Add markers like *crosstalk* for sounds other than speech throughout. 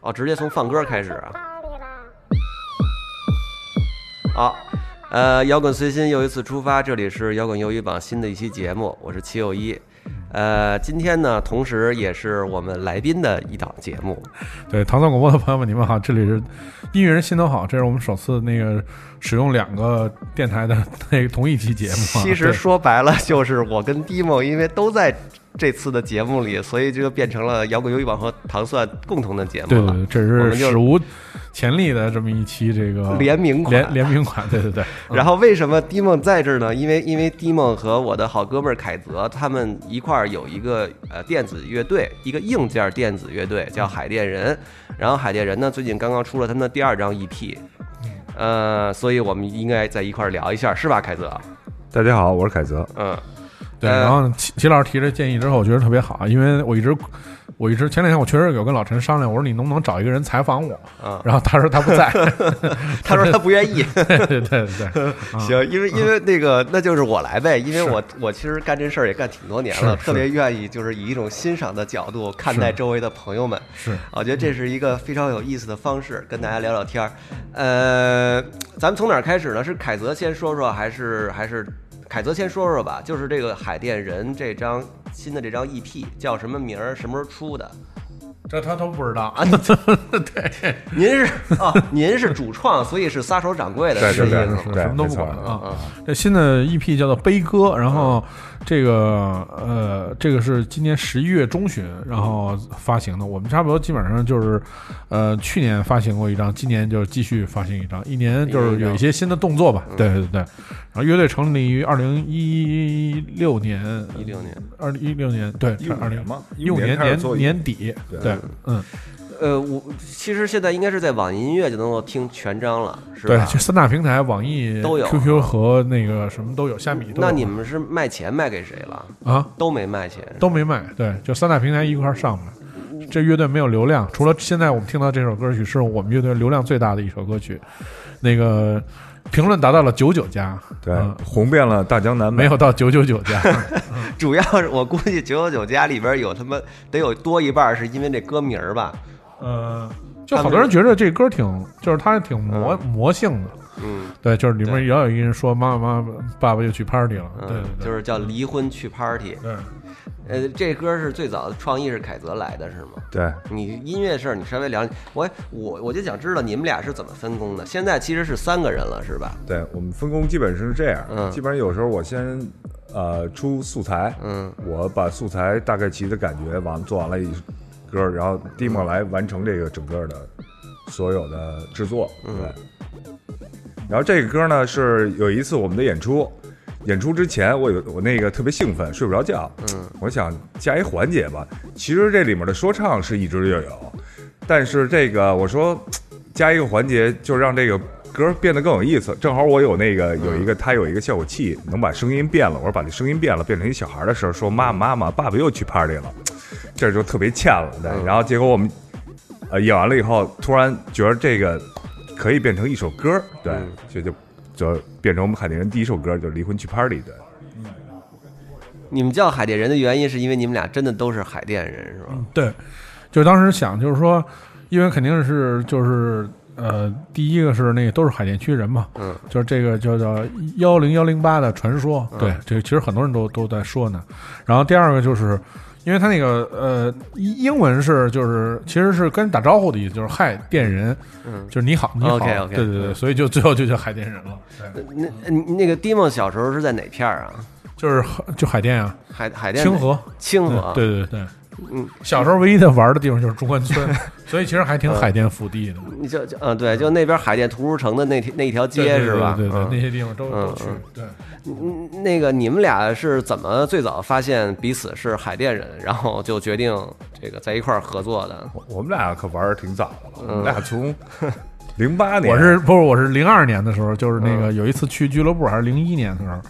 哦，直接从放歌开始啊。好，呃，摇滚随心又一次出发，这里是摇滚鱿鱼榜新的一期节目，我是齐友一。呃，今天呢，同时也是我们来宾的一档节目。对，唐宋广播的朋友们，你们好，这里是音乐人心头好，这是我们首次那个使用两个电台的 *laughs* 那个同一期节目。其实说白了，就是我跟 Dimo 因为都在。这次的节目里，所以就变成了摇滚游戏网和糖蒜共同的节目了。对对，这是史无前例的这么一期这个联名款。联联名款，对对对。*laughs* 然后为什么迪梦在这儿呢？因为因为迪梦和我的好哥们儿凯泽他们一块儿有一个呃电子乐队，一个硬件电子乐队叫海淀人。然后海淀人呢，最近刚刚出了他们的第二张 EP，呃，所以我们应该在一块儿聊一下，是吧，凯泽？大家好，我是凯泽。嗯。对，然后齐齐老师提这建议之后，我觉得特别好，因为我一直，我一直前两天我确实有跟老陈商量，我说你能不能找一个人采访我？嗯，然后他说他不在 *laughs* *laughs* 他说他不愿意。*laughs* 对对对，行，因为因为那个那就是我来呗，因为我我其实干这事儿也干挺多年了，特别愿意就是以一种欣赏的角度看待周围的朋友们。是，我觉得这是一个非常有意思的方式，跟大家聊聊天儿。呃，咱们从哪儿开始呢？是凯泽先说说，还是还是？凯泽先说说吧，就是这个海淀人这张新的这张 EP 叫什么名儿？什么时候出的？这他都不知道啊！对，*laughs* 您是啊，您是主创，所以是撒手掌柜的，对对对，什么都不管啊。这新的 EP 叫做《悲歌》，然后。这个呃，这个是今年十一月中旬，然后发行的。我们差不多基本上就是，呃，去年发行过一张，今年就继续发行一张，一年就是有一些新的动作吧。对对对。然后乐队成立于二零一六年，一六年，二零一六年，对，二零一五年年年底，对，嗯。呃，我其实现在应该是在网易音乐就能够听全章了，是吧？对，三大平台，网易都有，QQ 和那个什么都有，虾米都有。那你们是卖钱卖给谁了？啊，都没卖钱，都没卖。对，就三大平台一块上的。这乐队没有流量，除了现在我们听到这首歌曲是我们乐队流量最大的一首歌曲，那个评论达到了九九加，对，红遍了大江南北，没有到九九九加。*laughs* 主要是我估计九九九加里边有他妈得有多一半是因为这歌名儿吧。呃，就好多人觉得这歌挺，就是它挺魔魔性的。嗯，对，就是里面也有一个人说妈妈妈爸爸又去 party 了，对，就是叫离婚去 party。对，呃，这歌是最早的创意是凯泽来的，是吗？对，你音乐事儿你稍微了解，我我我就想知道你们俩是怎么分工的。现在其实是三个人了，是吧？对我们分工基本上是这样，嗯，基本上有时候我先呃出素材，嗯，我把素材大概齐的感觉完做完了一。歌，然后 Dimo 来完成这个整个的所有的制作，对。然后这个歌呢，是有一次我们的演出，演出之前我有我那个特别兴奋，睡不着觉，嗯，我想加一环节吧。其实这里面的说唱是一直就有，但是这个我说加一个环节，就让这个歌变得更有意思。正好我有那个有一个，他有一个效果器，能把声音变了。我说把这声音变了，变成一小孩的时候，说妈妈妈妈，爸爸又去 party 了。这就特别欠了，对。然后结果我们，呃，演完了以后，突然觉得这个可以变成一首歌，对，就就就变成我们海淀人第一首歌，就是离婚去 party 的。你们叫海淀人的原因，是因为你们俩真的都是海淀人，是吧？对，就当时想，就是说，因为肯定是就是呃，第一个是那个都是海淀区人嘛，嗯，就是这个叫叫幺零幺零八的传说，对，这个其实很多人都都在说呢。然后第二个就是。因为他那个呃，英英文是就是其实是跟打招呼的意思，就是嗨电人，嗯，就是你好，你好，对对对，所以就最后就叫海淀人了。那那个迪梦小时候是在哪片儿啊？就是就海淀啊，海海淀清河，清河，对对对。嗯，小时候唯一的玩的地方就是中关村，*laughs* 所以其实还挺海淀腹地的。你就就嗯，对，就那边海淀图书城的那那一条街是吧？对对，那些地方都都去。对，嗯，那个你们俩是怎么最早发现彼此是海淀人，然后就决定这个在一块儿合作的？我们俩可玩的挺早的了，我们俩从 *laughs* 零八年，我是不是我是零二年的时候，就是那个有一次去俱乐部，还是零一年的时候，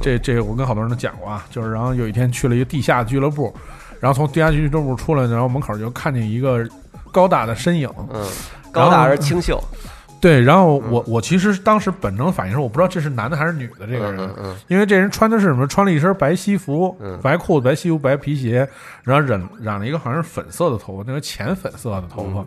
这这我跟好多人都讲过啊，就是然后有一天去了一个地下俱乐部。然后从地下俱乐部出来，然后门口就看见一个高大的身影。嗯，高大而清秀。对，然后我我其实当时本能反应是，我不知道这是男的还是女的这个人，嗯嗯因为这人穿的是什么？穿了一身白西服、嗯白裤子、白西服、白皮鞋，然后染染了一个好像是粉色的头发，那个浅粉色的头嗯发，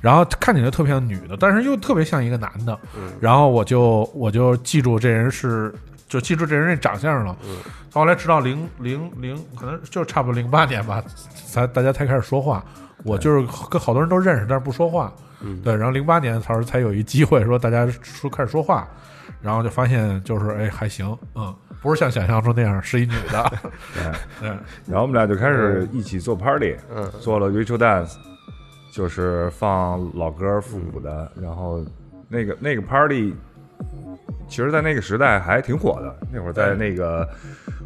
然后看起来特别像女的，但是又特别像一个男的。嗯然后我就我就记住这人是，就记住这人这长相了。嗯。后来直到零零零，可能就差不多零八年吧，才大家才开始说话。我就是跟好多人都认识，但是不说话。嗯。对，然后零八年他说才有一机会说大家说开始说话，然后就发现就是哎还行，嗯，不是像想象中那样是一女的，*laughs* 对，然后我们俩就开始一起做 party，嗯。做了 ritual dance，就是放老歌复古的，然后那个那个 party，其实，在那个时代还挺火的。那会儿在那个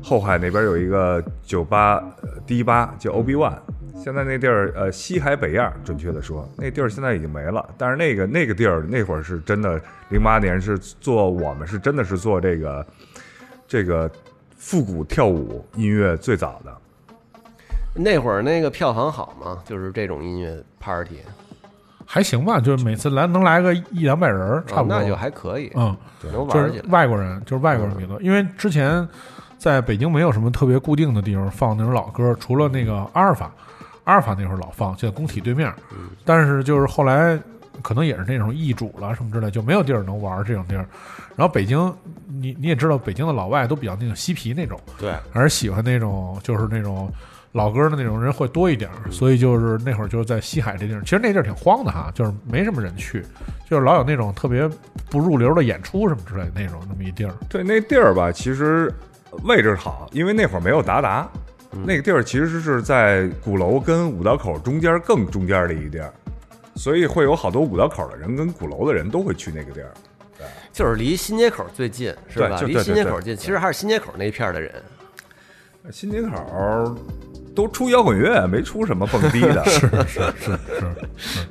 后海那边有一个酒吧，呃第一吧叫 OB One，现在那地儿呃西海北亚，准确的说，那地儿现在已经没了。但是那个那个地儿那会儿是真的，零八年是做我们是真的是做这个这个复古跳舞音乐最早的。那会儿那个票房好吗？就是这种音乐 party，还行吧，就是每次来能来个一两百人儿，差不多，哦那就还可以，嗯，就是。外国人，就是外国人比较多，因为之前在北京没有什么特别固定的地方放那种老歌，除了那个阿尔法，阿尔法那会儿老放，就在工体对面，嗯但是就是后来可能也是那种易主了什么之类，就没有地儿能玩这种地儿。然后北京，你你也知道，北京的老外都比较那种嬉皮那种，对，还是喜欢那种就是那种老歌的那种人会多一点儿，所以就是那会儿就是在西海这地儿，其实那地儿挺荒的哈，就是没什么人去，就是老有那种特别不入流的演出什么之类的那种那么一地儿。对，那地儿吧，其实位置好，因为那会儿没有达达，嗯那个地儿其实是在鼓楼跟五道口中间更中间的一地儿，所以会有好多五道口的人跟鼓楼的人都会去那个地儿。就是离新街口最近，是吧？就离对对对新街口近，其实还是新街口那一片的人。新街口都出摇滚乐，没出什么蹦迪的。*laughs* 是是是是，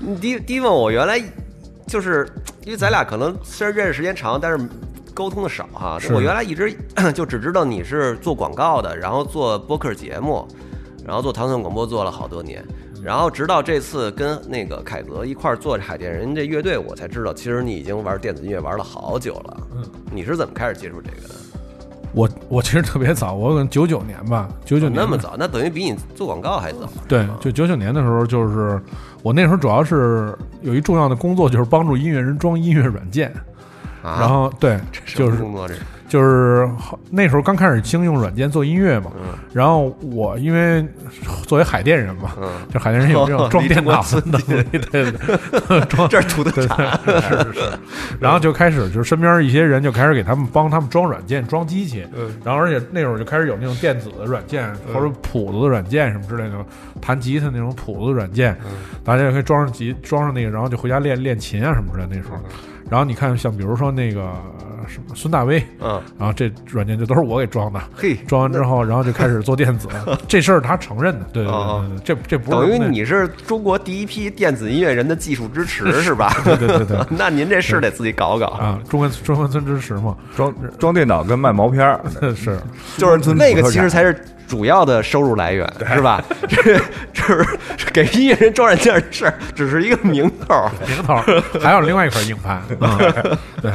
你第第一问我原来就是因为咱俩可能虽然认识时间长，但是沟通的少哈。是我原来一直 *clears throat* 就只知道你是做广告的，然后做播客节目，然后做唐宋广播做了好多年，然后直到这次跟那个凯泽一块儿做海淀人这乐队，我才知道其实你已经玩电子音乐玩了好久了。嗯，你是怎么开始接触这个的？我我其实特别早，我可能九九年吧，九九年那么早，那等于比你做广告还早。对，就九九年的时候，就是我那时候主要是有一重要的工作，就是帮助音乐人装音乐软件。啊、然后对，什就是工作这是？就是好那时候刚开始兴用软件做音乐嘛，嗯。然后我因为作为海淀人嘛，嗯，就海淀人有这种装电脑中的能力，对 *laughs* 对。对，装这 *laughs* 是土特产。是是是，然后就开始就是身边一些人就开始给他们帮他们装软件、装机器，嗯。然后而且那时候就开始有那种电子的软件或者谱子的软件什么之类的，弹吉他那种谱子的软件，嗯。大家就可以装上吉装上那个，然后就回家练练琴啊什么之类的那时候。然后你看，像比如说那个呃什么孙大威，嗯，然后这软件就都是我给装的，嘿，装完之后，然后就开始做电子，*laughs* 这事儿他承认的，对对哦对对，这这不是等于你是中国第一批电子音乐人的技术支持 *laughs* 是吧？对对对对。*laughs* 那您这是得自己搞搞，啊，中关中关村支持嘛，装装电脑跟卖毛片儿，是。就是那个其实才是主要的收入来源，是吧？*laughs* 这这是给音乐人装软件的事儿，只是一个名头名。头，还有另外一块硬盘，*laughs* 嗯，对。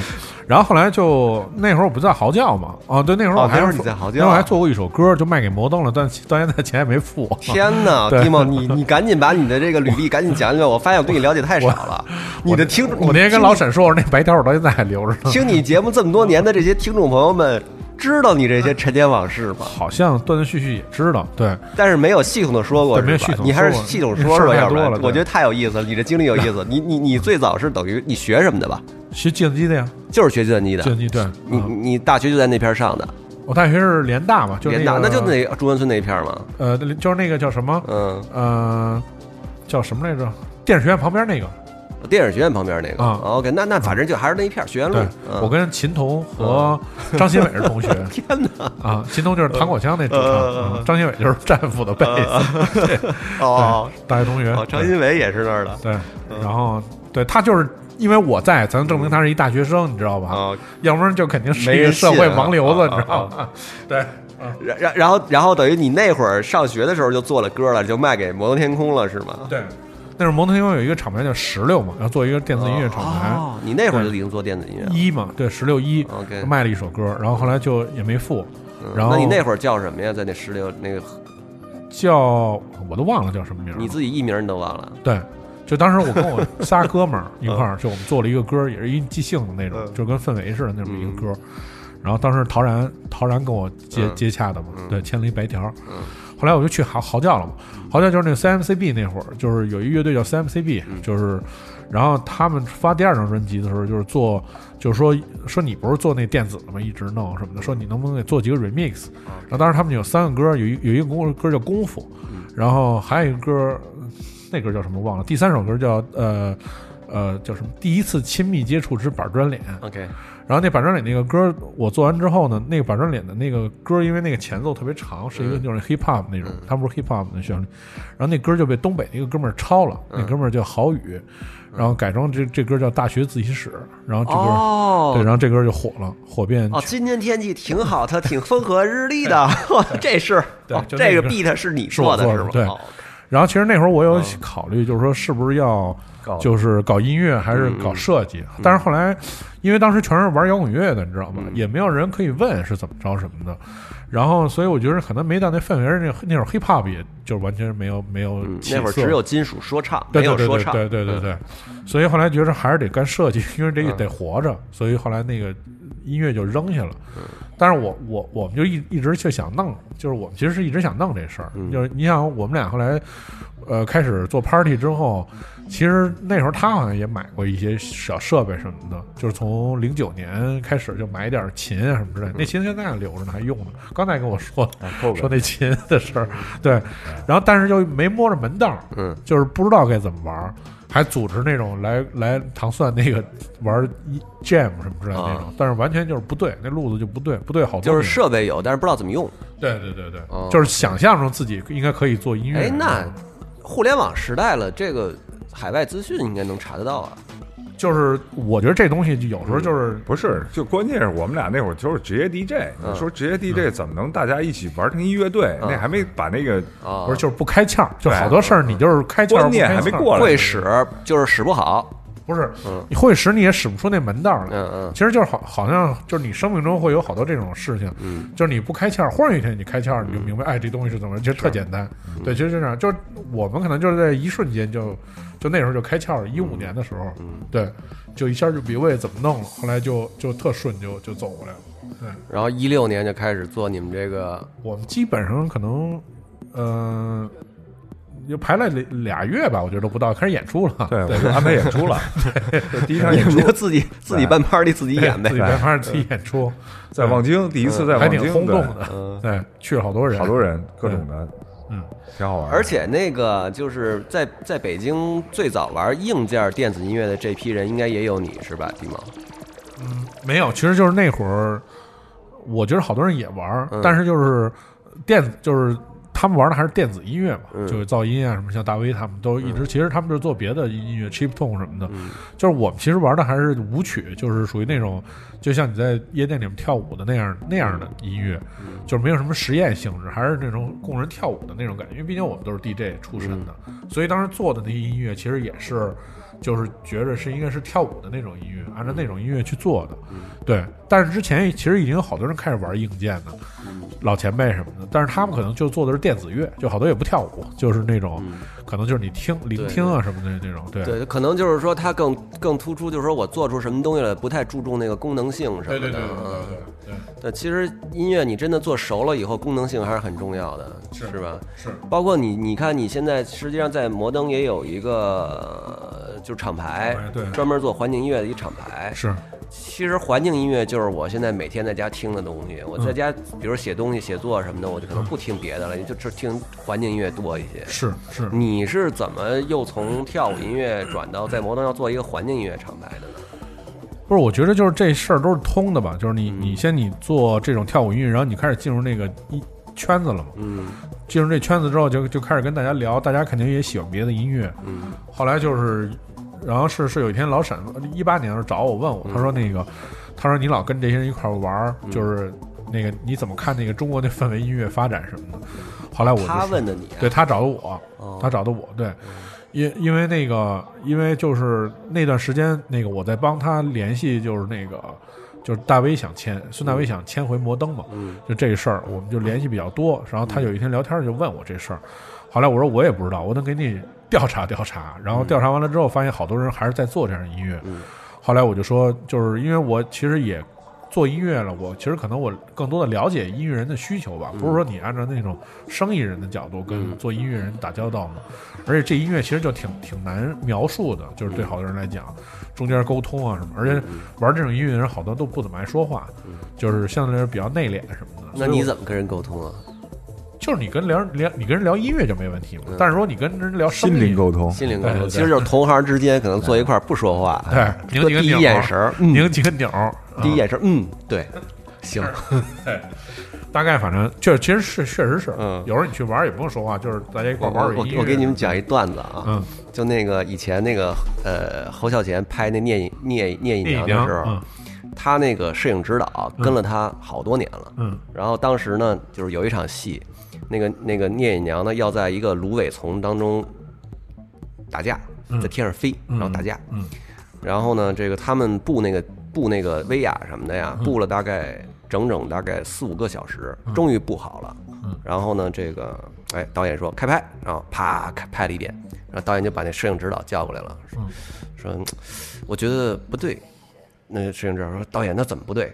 然后后来就那会儿我不在嚎叫嘛，啊，对，那会儿我还哦那会儿你在嚎叫那会儿还做过一首歌，就卖给摩登了，但到现在钱也没付。天哪，对蒂梦，你你赶紧把你的这个履历赶紧讲讲，我发现我对你了解太少了。你的听众，我那天跟老沈说，我说那白条我到现在还留着呢。听你节目这么多年的这些听众朋友们，知道你这些陈年往事吗？好像断断续续也知道，对，但是没有系统的说过，对没有系统你还是系统说说，要不然我觉得太有意思了，你这经历有意思。*laughs* 你你你最早是等于你学什么的吧？学计算机的呀，就是学计算机的计。算机对。你嗯你大学就在那片儿上的，我大学是联大嘛，就是联大，那个那就那中关村那一片嘛。呃，就是那个叫什么嗯，呃，叫什么来着？电视学院旁边那个。电影学院旁边那个。啊 OK，那那反正就还是那一片学院路我跟秦童和张新伟是同学。*laughs* 天哪！啊，秦童就是糖果枪那主唱，张新伟就是战斧的贝斯，*laughs* 对，哦大学同学哦，。张新伟也是那儿的。对，然后对他就是因为我在，才能证明他是一大学生，你知道吧？啊，要不然就肯定是一个社会盲流子，啊你知道吗？*laughs* 对，然然然后然后等于你那会儿上学的时候就做了歌了，就卖给摩登天空了是吗？对，那时候摩登天空有一个厂牌叫石榴嘛，然后做一个电子音乐厂牌。哦，你那会儿就已经做电子音乐了。一嘛，对，石榴一 OK 卖了一首歌，然后后来就也没付，然后那你那会儿叫什么呀？在那石榴那个，叫我都忘了叫什么名儿。你自己艺名你都忘了。对，就当时我跟我 *laughs* 仨哥们儿一块儿，就我们做了一个歌，也是一即兴的那种，嗯就跟氛围似的那么一个歌。然后当时陶然，陶然跟我接嗯接洽的嘛，对，签了一白条。嗯后来我就去嚎嚎叫了嘛，嚎叫就是那个 CMCB 那会儿，就是有一乐队叫 CMCB，就是，嗯然后他们发第二张专辑的时候，就是做，就是说说你不是做那电子的吗？一直弄什么的，说你能不能给做几个 remix？然后当时他们有三个歌，有一有一个歌歌叫《功夫》，然后还有一个歌，那歌叫什么忘了。第三首歌叫呃呃叫什么？第一次亲密接触之板砖脸。OK，然后那板砖脸那个歌我做完之后呢，那个板砖脸的那个歌，因为那个前奏特别长，是一个就是 hip hop 那种，它不是 hip hop 的旋律，然后那歌就被东北的一个哥们儿抄了，那哥们儿叫郝宇，然后改装这这歌叫大学自习室，然后这歌、哦，对，然后这歌就火了，火遍哦，今天天气挺好，它挺风和日丽的，*laughs* 这是对哦这个 beat 是你做的是吗？对。哦然后其实那会儿我有考虑，就是说是不是要搞就是搞音乐还是搞设计，但是后来因为当时全是玩摇滚乐的，你知道吗？也没有人可以问是怎么着什么的，然后所以我觉得可能没到那氛围，那那会儿 hip hop 也就完全没有没有那会儿只有金属说唱，没有说唱。对对对对对，所以后来觉得还是得干设计，*laughs* 因为这嗯。得活着，所以后来那个音乐就扔下了。但是我我我们就一一直就想弄，就是我们其实是一直想弄这事儿，嗯。就是你想我们俩后来呃开始做 party 之后，其实那时候他好像也买过一些小设备什么的，就是从零九年开始就买点琴啊什么之类的，那琴现在还留着呢，还用呢。刚才跟我说说那琴的事儿，对，然后但是就没摸着门道，嗯，就是不知道该怎么玩儿，还组织那种来来糖蒜那个玩一 jam 什么之类的那种，啊。但是完全就是不对，那路子就不对，不对好多就是设备有，但是不知道怎么用。对对对对，哦。就是想象中自己应该可以做音乐。哎，那互联网时代了，这个海外资讯应该能查得到啊。就是我觉得这东西有时候就是不是，就关键是我们俩那会儿就是职业 DJ，嗯你说职业 DJ 怎么能大家一起玩成一乐队？嗯那还没把那个啊，不是就是不开窍，就好多事儿你就是开窍观念还没过来会使就是使不好。不是嗯你会使你也使不出那门道来。嗯嗯其实就是好，好像就是你生命中会有好多这种事情，嗯，就是你不开窍，忽然有一天你开窍，你就明白，哎，这东西是怎么，其实特简单。嗯对，其实就这样，就是我们可能就是在一瞬间就，就那时候就开窍了。一五年的时候，嗯对，就一下就明白怎么弄了，后来就就特顺就就走过来了。对，然后一六年就开始做你们这个，我们基本上可能，嗯、就排了俩俩月吧，我觉得都不到，开始演出了。对，我就安排演出了。*laughs* 对第一场 *laughs* 演出就自己自己办 party 自己演呗自己。办 party 自己演出，在望京，第一次在望京，挺轰动的。嗯，对，去了好多人，好多人，各种的，嗯，挺好玩。而且那个就是在在北京最早玩硬件电子音乐的这批人，应该也有你是吧，迪毛？没有，其实就是那会儿，我觉得好多人也玩，嗯但是就是电子，就是他们玩的还是电子音乐嘛，嗯。就是噪音啊什么，像大威他们都一直，其实他们就是做别的音乐，cheap tone 什么的，嗯。就是我们其实玩的还是舞曲，就是属于那种，就像你在夜店里面跳舞的那样那样的音乐，嗯。就是没有什么实验性质，还是那种供人跳舞的那种感觉，因为毕竟我们都是 DJ 出身的，所以当时做的那些音乐其实也是。就是觉着是应该是跳舞的那种音乐，按照那种音乐去做的，对。但是之前其实已经有好多人开始玩硬件的，老前辈什么的，但是他们可能就做的是电子乐，就好多也不跳舞，就是那种、可能就是你听聆听啊什么的那种，对。对，可能就是说它更更突出，就是说我做出什么东西来，不太注重那个功能性什么的。对对对对对嗯对对，其实音乐你真的做熟了以后，功能性还是很重要的，是是吧？是包括你，你看你现在实际上在摩登也有一个呃就厂牌厂牌，对。专门做环境音乐的一厂牌。是。其实环境音乐就是我现在每天在家听的东西。我嗯在家，比如写东西、写作什么的，我就可能不听别的了，就只听环境音乐多一些。是是，你是怎么又从跳舞音乐转到在摩登要做一个环境音乐厂牌的呢？不是，我觉得就是这事儿都是通的吧，就是你嗯。你先你做这种跳舞音乐，然后你开始进入那个一圈子了嘛，嗯。进入这圈子之后就就开始跟大家聊，大家肯定也喜欢别的音乐，嗯。后来就是，然后是是有一天老沈一八年的时候找我问我，他说那个，他说你老跟这些人一块儿玩儿，就是那个你怎么看那个中国那氛围音乐发展什么的？后来我他问的你啊？对他找的我，哦。他找的我，对，因因为那个，因为就是那段时间，那个我在帮他联系，就是那个，就是大威想签，孙大威想签回摩登嘛，嗯。就这事儿，我们就联系比较多。然后他有一天聊天就问我这事儿，后来我说我也不知道，我能给你调查调查。然后调查完了之后，发现好多人还是在做这样的音乐。嗯后来我就说，就是因为我其实也做音乐了，我其实可能我更多的了解音乐人的需求吧，不是说你按照那种生意人的角度跟做音乐人打交道嘛。而且这音乐其实就挺挺难描述的，就是对好多人来讲，中间沟通啊什么，而且玩这种音乐的人好多都不怎么爱说话，就是相对来说比较内敛什么的。那你怎么跟人沟通啊？就是你跟聊聊你跟人聊音乐就没问题嘛，但是说你跟人聊心灵沟通，心灵沟通，其实就是同行之间可能坐一块儿不说话，对拧几个第一眼神儿，嗯，拧几个钮儿，第一啊眼神，嗯，对，行，*laughs* 大概反正就是其实是确实是，嗯。有时候你去玩也不用说话，就是大家一块玩我。我给你们讲一段子啊，嗯，就那个以前那个呃侯孝贤拍那聂隐聂聂隐聂隐娘娘的时候，嗯。他那个摄影指导跟了他好多年了，嗯。然后当时呢，就是有一场戏，那个那个聂隐娘呢要在一个芦苇丛当中打架，在天上飞，然后打架，嗯然后呢，这个他们布那个布那个威亚什么的呀，布了大概整整大概四五个小时，终于布好了。然后呢，这个哎，导演说开拍，然后啪开拍了一遍，然后导演就把那摄影指导叫过来了，说说嗯我觉得不对。那摄影指导说导演那怎么不对？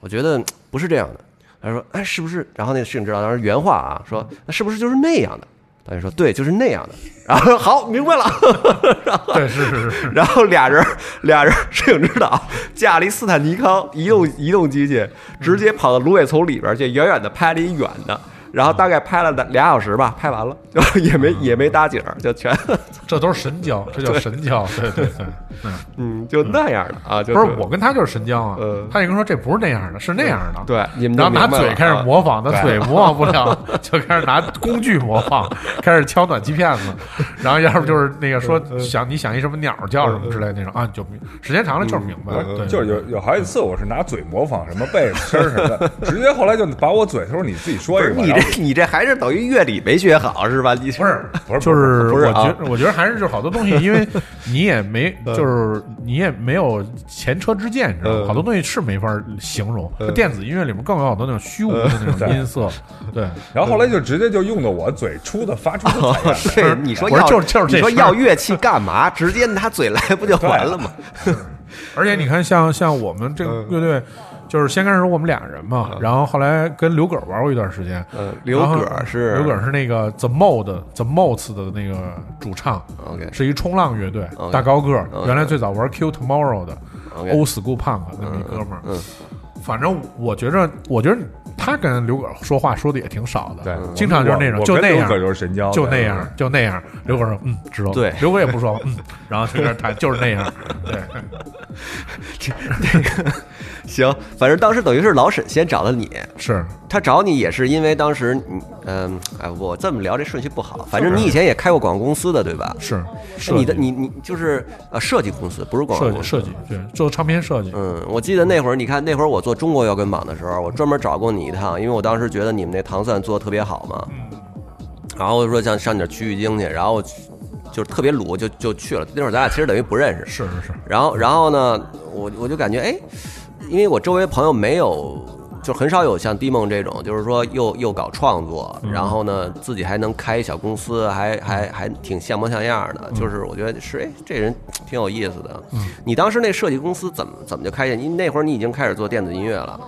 我觉得不是这样的。他说哎是不是？然后那个摄影指导当时原话啊说那是不是就是那样的？导演说对，就是那样的。然后说好明白了。*laughs* 对，是是是是，然后俩人俩人摄影指导架了一斯坦尼康移动移动机器，直接跑到芦苇丛里边去，远远的拍了一远的，然后大概拍了俩小时吧，拍完了 *laughs* 就也没也没搭景儿，就全 *laughs* 这都是神交，这叫神交。对对对，嗯，嗯就那样的啊，就不是我跟他就是神交啊嗯。他也跟说这不是那样的，是那样的。对你们然后拿嘴开始啊模仿，他嘴模仿不了，*laughs* 就开始拿工具模仿，开始敲暖气片子，然后要不就是那个说想你想一什么鸟叫什么之类那种啊，你就明时间长了就是明白了，对，就是有有好几次我是拿嘴模仿什么被子声儿什么的，直接后来就把我嘴，他说你自己说一个这 *laughs* 你这还是等于乐理没学好是吧？你不是 *laughs* 不是就是我觉我觉得还是就是好多东西，因为你也没 *laughs* 就是你也没有前车之鉴，你知道吗？嗯好多东西是没法形容。电子音乐里面更有好多那种虚无的那种音色，对。然后后来就直接就用的我嘴出的发出。对你说要就是就是你说要乐器干嘛？直接拿嘴来不就完了吗？而且你看像，像我们这个乐队，就是先开始我们俩人嘛，然后后来跟刘葛玩过一段时间。嗯，刘葛是刘葛是那个 The Mode The Modes 的那个主唱，OK。是一冲浪乐队，大高个儿原来最早玩 Q Tomorrow 的 Old School Punk 那么一哥们反正我觉着，我觉得他跟刘葛说话说的也挺少的，对，经常就是那种就那样刘葛，就是神交，就那样，就那样。刘葛说：“嗯，知道。”对刘葛也不说，嗯，然后就开始弹，就是那样。*laughs* 对，*laughs* 行，反正当时等于是老沈先找的你，是他找你也是因为当时你，嗯，哎，我这么聊这顺序不好。反正你以前也开过广告公司的，对吧？是，那你的你你就是呃设计公司，不是广告设公司。计设计，对，做唱片设计。嗯，我记得那会儿，你看那会儿我做中国摇滚榜的时候，我专门找过你一趟，因为我当时觉得你们那糖蒜做的特别好嘛。然后我就说想上你那儿取取经去，然后就是特别鲁，就就去了。那会儿咱俩其实等于不认识。是是是，然后然后呢，我我就感觉哎，因为我周围朋友没有，就很少有像迪梦这种，就是说又又搞创作，然后呢自己还能开一小公司，还还还挺像模像样的。就是我觉得是哎，这人挺有意思的。你当时那设计公司怎么怎么就开业？你那会儿你已经开始做电子音乐了。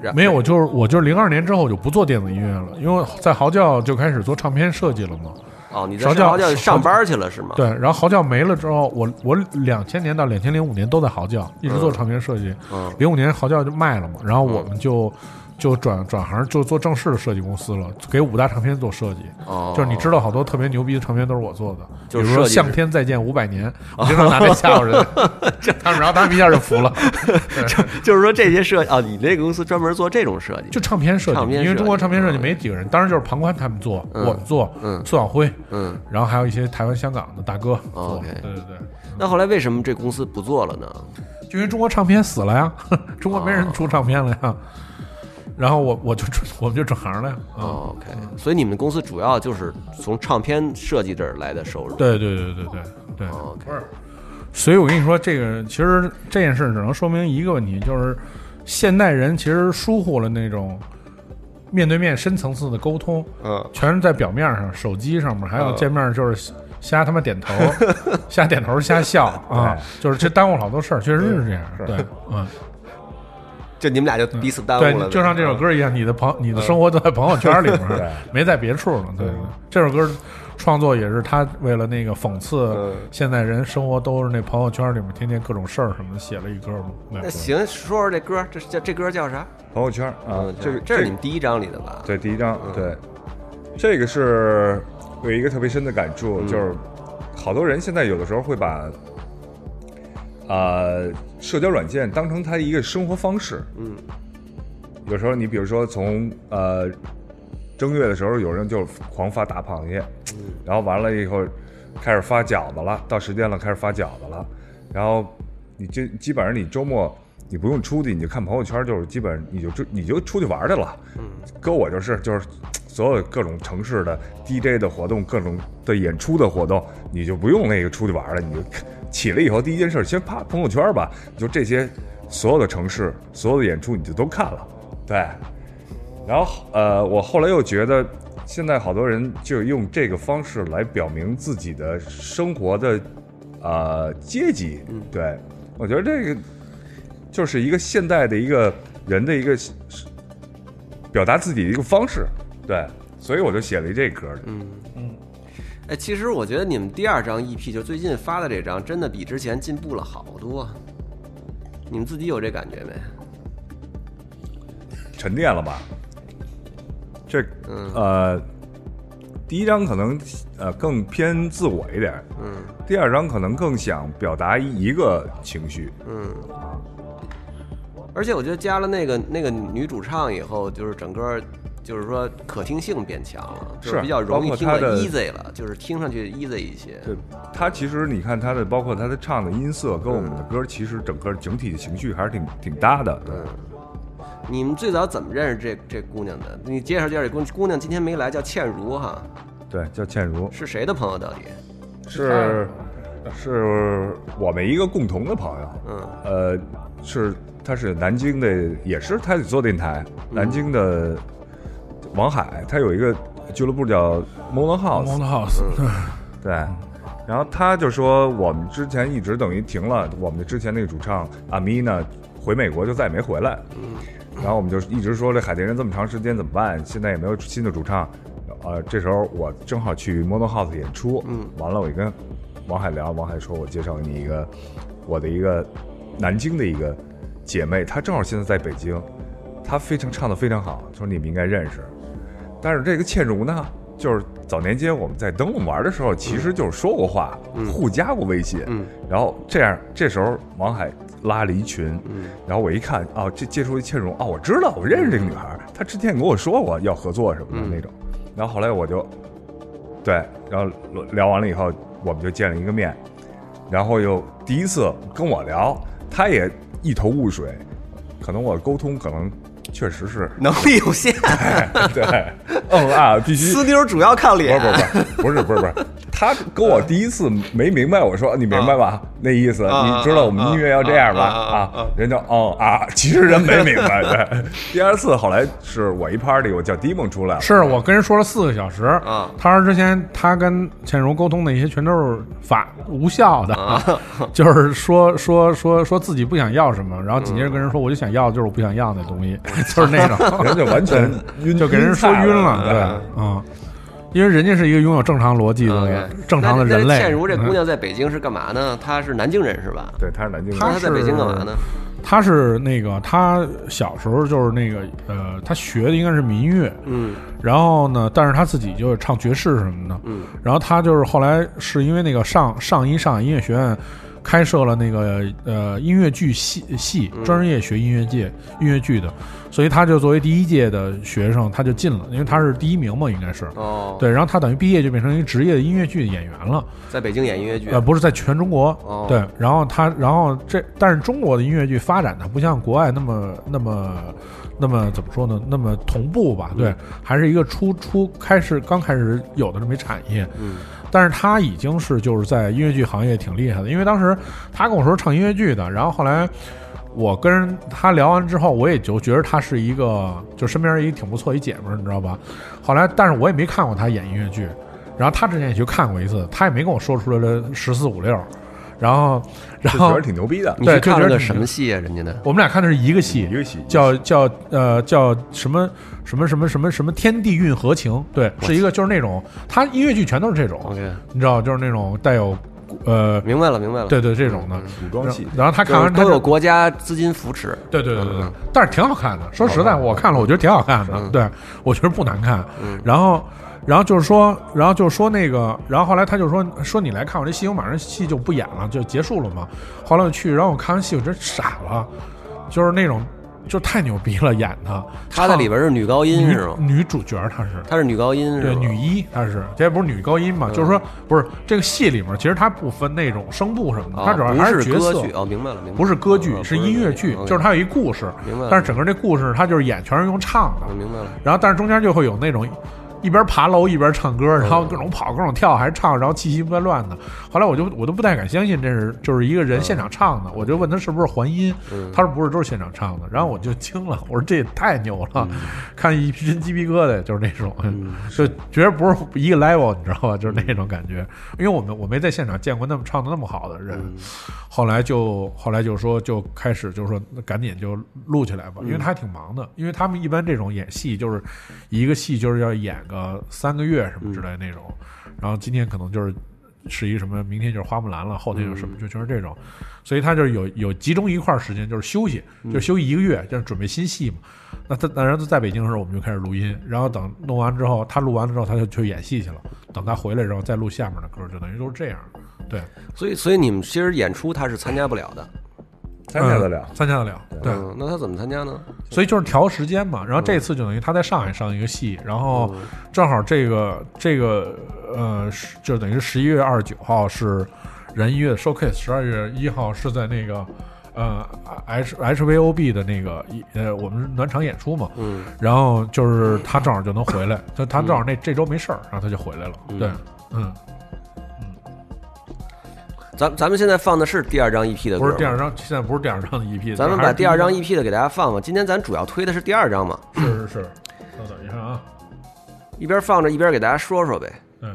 然没有，我就是我就是零二年之后我就不做电子音乐了，因为在嚎叫就开始做唱片设计了嘛。哦，你在嚎叫上班去了是吗？对，然后嚎叫没了之后，我我两千年到两千零五年都在嚎叫，一直做唱片设计。嗯零五年嚎叫就卖了嘛，然后我们就就转转行就做正式的设计公司了，给五大唱片做设计。哦，就是你知道好多特别牛逼的唱片都是我做的，比如说《向天再见五百年》，我经常拿这吓唬人，*laughs* 他们然后他们一下就服了。*laughs* 就就是说这些设计啊，你那个公司专门做这种设计，就唱片设计，因为中国唱片设计没几个人，当然就是庞宽他们做，嗯我们做，嗯苏小辉，嗯。然后还有一些台湾、香港的大哥做。对对对，那后来为什么这公司不做了呢？就因为中国唱片死了呀，*laughs* 中国没人出唱片了呀。然后我我就转 *laughs* 我们就转行了呀。嗯，哦 OK，所以你们公司主要就是从唱片设计这儿来的收入。对对对对对对。哦，OK，所以我跟你说，这个其实这件事只能说明一个问题，就是现代人其实疏忽了那种面对面深层次的沟通，嗯，全是在表面上，手机上面，还有嗯见面就是瞎他妈点头，*laughs* 瞎点头瞎笑啊，*laughs* 就是这耽误好多事儿，确实是这样。对，嗯，就你们俩就彼此耽误对了呗。，就像这首歌一样，你的朋你的生活都在朋友圈里面对，*laughs* 没在别处呢。对对，这首歌创作也是他为了那个讽刺嗯现在人生活都是那朋友圈里面天天各种事儿什么的，写了一歌嘛。那行，说说这歌，这叫这歌叫啥？朋友圈啊嗯，，这个这是你们第一章里的吧？对第一章嗯对，这个是有一个特别深的感触，嗯就是好多人现在有的时候会把。呃，社交软件当成他一个生活方式。嗯，有时候你比如说从呃正月的时候，有人就狂发大螃蟹，然后完了以后开始发饺子了，到时间了开始发饺子了，然后你就基本上你周末你不用出去，你就看朋友圈，就是基本你就出你就出去玩去了。嗯，搁我就是就是所有各种城市的 DJ 的活动，各种的演出的活动，你就不用那个出去玩了，你就起来以后第一件事先发朋友圈吧，就这些所有的城市所有的演出你就都看了，对。然后呃，我后来又觉得，现在好多人就用这个方式来表明自己的生活的呃阶级。对，我觉得这个就是一个现代的一个人的一个表达自己的一个方式。对，所以我就写了一这歌。嗯哎，其实我觉得你们第二张 EP 就最近发的这张，真的比之前进步了好多。你们自己有这感觉没？*laughs* 沉淀了吧？这嗯呃，第一张可能呃更偏自我一点，嗯第二张可能更想表达一一个情绪。嗯。而且我觉得加了那个那个女主唱以后，就是整个就是说可听性变强了，就是比较容易听的 easy 了，就是听上去 easy 一些。对，他其实你看他的，包括他的唱的音色跟我们的歌，其实整个整体的情绪还是挺挺搭的。对，你们最早怎么认识这这姑娘的？你介绍介绍这姑姑娘，今天没来，叫倩如哈，对，叫倩如，是谁的朋友到底？是是我们一个共同的朋友。嗯呃，是他是南京的，也是他做电台，南京的王海，他有一个俱乐部叫 Mono House，Mono House，*laughs* 对，然后他就说我们之前一直等于停了，我们的之前那个主唱阿米呢回美国就再也没回来，然后我们就一直说这海淀人这么长时间怎么办？现在也没有新的主唱，呃，这时候我正好去 Mono House 演出，嗯，完了我就跟王海聊，王海说我介绍给你一个我的一个南京的一个姐妹，她正好现在在北京，她非常唱的非常好，说你们应该认识。但是这个倩如呢，就是早年间我们在登陆玩的时候，其实就是说过话，互加过微信，嗯。然后这样这时候王海拉了一群，嗯。然后我一看，哦，这接触一倩如，哦，我知道，我认识这个女孩，她之前跟我说过要合作什么的嗯那种，然后后来我就，对，然后聊完了以后，我们就见了一个面，然后又第一次跟我聊，她也一头雾水，可能我沟通可能确实是能力有限，*laughs* 对，嗯啊，必须呲妞主要看不是脸。不是不是不是不是不是，他跟我第一次没明白，我说你明白吧？那意思，啊你知道我们音乐要这样吧？啊人就哦啊，其实人没明白。对，*laughs* 第二次后来是我一 party，我叫 Dimon 出来了，是我跟人说了四个小时。啊。他说之前他跟倩茹沟通那些全都是法无效的，啊。*laughs* 就是说说说说自己不想要什么，然后紧接着跟人说我就想要就是我不想要那东西，*laughs* 就是那种，人就完全晕，就给人说晕了，对对，嗯，因为人家是一个拥有正常逻辑的正常的那那人类。倩如这姑嗯娘在北京是干嘛呢？她是南京人是吧？对，她是南京人，那她在北京干嘛呢？她是那个，她小时候就是那个，呃，她学的应该是民乐，嗯然后呢，但是她自己就是唱爵士什么的，嗯然后她就是后来是因为那个上上一上海音乐学院开设了那个呃音乐剧系系，专业学音乐界音乐剧的，所以他就作为第一届的学生，他就进了，因为他是第一名嘛，应该是。哦，对，然后他等于毕业就变成一个职业的音乐剧演员了。在北京演音乐剧？呃，不是在全中国。哦。对，然后他，然后这，但是中国的音乐剧发展的不像国外那么那么那么怎么说呢？那么同步吧？对，还是一个初初开始刚开始有的这么一产业。嗯。但是他已经是就是在音乐剧行业挺厉害的，因为当时他跟我说唱音乐剧的，然后后来我跟他聊完之后，我也就觉得他是一个就身边一挺不错一姐们儿，你知道吧？后来，但是我也没看过他演音乐剧，然后他之前也去看过一次，他也没跟我说出来这十四五六，然后然后觉得挺牛逼的，你是看了个什么戏啊？人家的我们俩看的是一个戏，一个戏叫叫呃叫什么？什么什么什么什么天地运河情，对，是一个就是那种，他音乐剧全都是这种，你知道，就是那种带有，呃，明白了明白了，对对，这种的古装戏。然后他看完都有国家资金扶持，对对对对对，但是挺好看的。说实在，我看了，我觉得挺好看的，对我觉得不难看。然后，然后就是说，然后就是说那个，然后后来他就说说你来看我这戏，我马上戏就不演了，就结束了嘛。后来我去，然后我看完戏，我真傻了，就是那种。就太牛逼了，演的，她在里边是女高音是吗？女主角她是，她是女高音，对，女一她是，这也不是女高音嘛？就是说，不是这个戏里面，其实它不分那种声部什么的，它主要还是角色。哦，明白了，明白了。不是歌剧，是音乐剧，就是它有一故事。明白。但是整个这故事，它就是演全是用唱的。明白了。然后，但是中间就会有那种。一边爬楼一边唱歌，然后各种跑各种跳，还唱，然后气息不乱的。后来我就我都不太敢相信这是就是一个人现场唱的，我就问他是不是还音，他说不是，都是现场唱的。然后我就惊了，我说这也太牛了，看一身鸡皮疙瘩，就是那种，*laughs* 就觉得不是一个 level，你知道吧？就是那种感觉。因为我们我没在现场见过那么唱的那么好的人。后来就后来就说就开始就是说赶紧就录起来吧，因为他还挺忙的，因为他们一般这种演戏就是一个戏就是要演个。呃，三个月什么之类那种，然后今天可能就是是一什么，明天就是花木兰了，后天就什么，就全是这种，所以他就是有有集中一块时间，就是休息，就休息一个月，就是准备新戏嘛。那他那然后在北京的时候，我们就开始录音，然后等弄完之后，他录完了之后，他就去演戏去了。等他回来之后，再录下面的歌，就等于都是这样。对，所以所以你们其实演出他是参加不了的。参加得了，参加得了，对。那他怎么参加呢？所以就是调时间嘛。然后这次就等于他在上海上一个戏，然后正好这个这个呃，就等于十一月二十九号是人音乐的 showcase，十二月一号是在那个呃 H H V O B 的那个一呃我们暖场演出嘛。嗯。然后就是他正好就能回来，就他正好那这周没事儿，然后他就回来了。对，嗯。咱咱们现在放的是第二张 EP 的歌，不是第二张，现在不是第二张的 EP。咱们把第二张 EP 的给大家放放。今天咱主要推的是第二张嘛？是是是。稍等一下啊，一边放着一边给大家说说呗。嗯。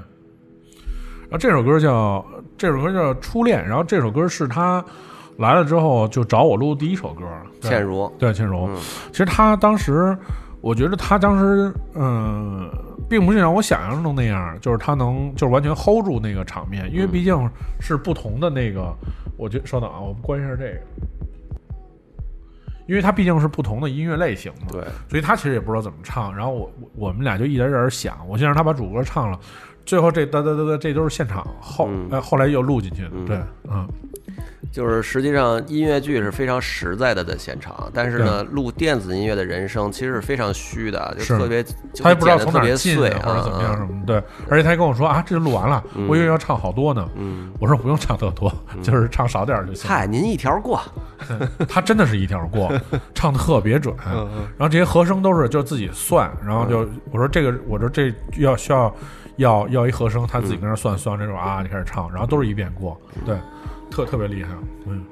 然后这首歌叫这首歌叫《初恋》，然后这首歌是他来了之后就找我录第一首歌。倩茹，对倩茹。其实他当时，我觉得他当时，嗯。并不是像我想象中那样，就是他能就是完全 hold 住那个场面，因为毕竟是不同的那个。我觉稍等啊，我们关一下这个，因为他毕竟是不同的音乐类型嘛，对，所以他其实也不知道怎么唱。然后我我们俩就一点点想，我先让他把主歌唱了，最后这哒哒哒哒，这都是现场后哎后来又录进去的，对，嗯。就是实际上音乐剧是非常实在的在现场，但是呢，录电子音乐的人声其实是非常虚的，就特别他也不知道从哪儿进或者怎么样什么对，而且他还跟我说啊，这就录完了，我以为要唱好多呢，嗯，我说不用唱特多，就是唱少点就行。嗨，您一条过，*laughs* 他真的是一条过，*laughs* 唱特别准，然后这些和声都是就自己算，然后就我说这个，我说这要需要要要一和声，他自己跟那算算这种啊，就开始唱，然后都是一遍过，对。特特别厉害，嗯，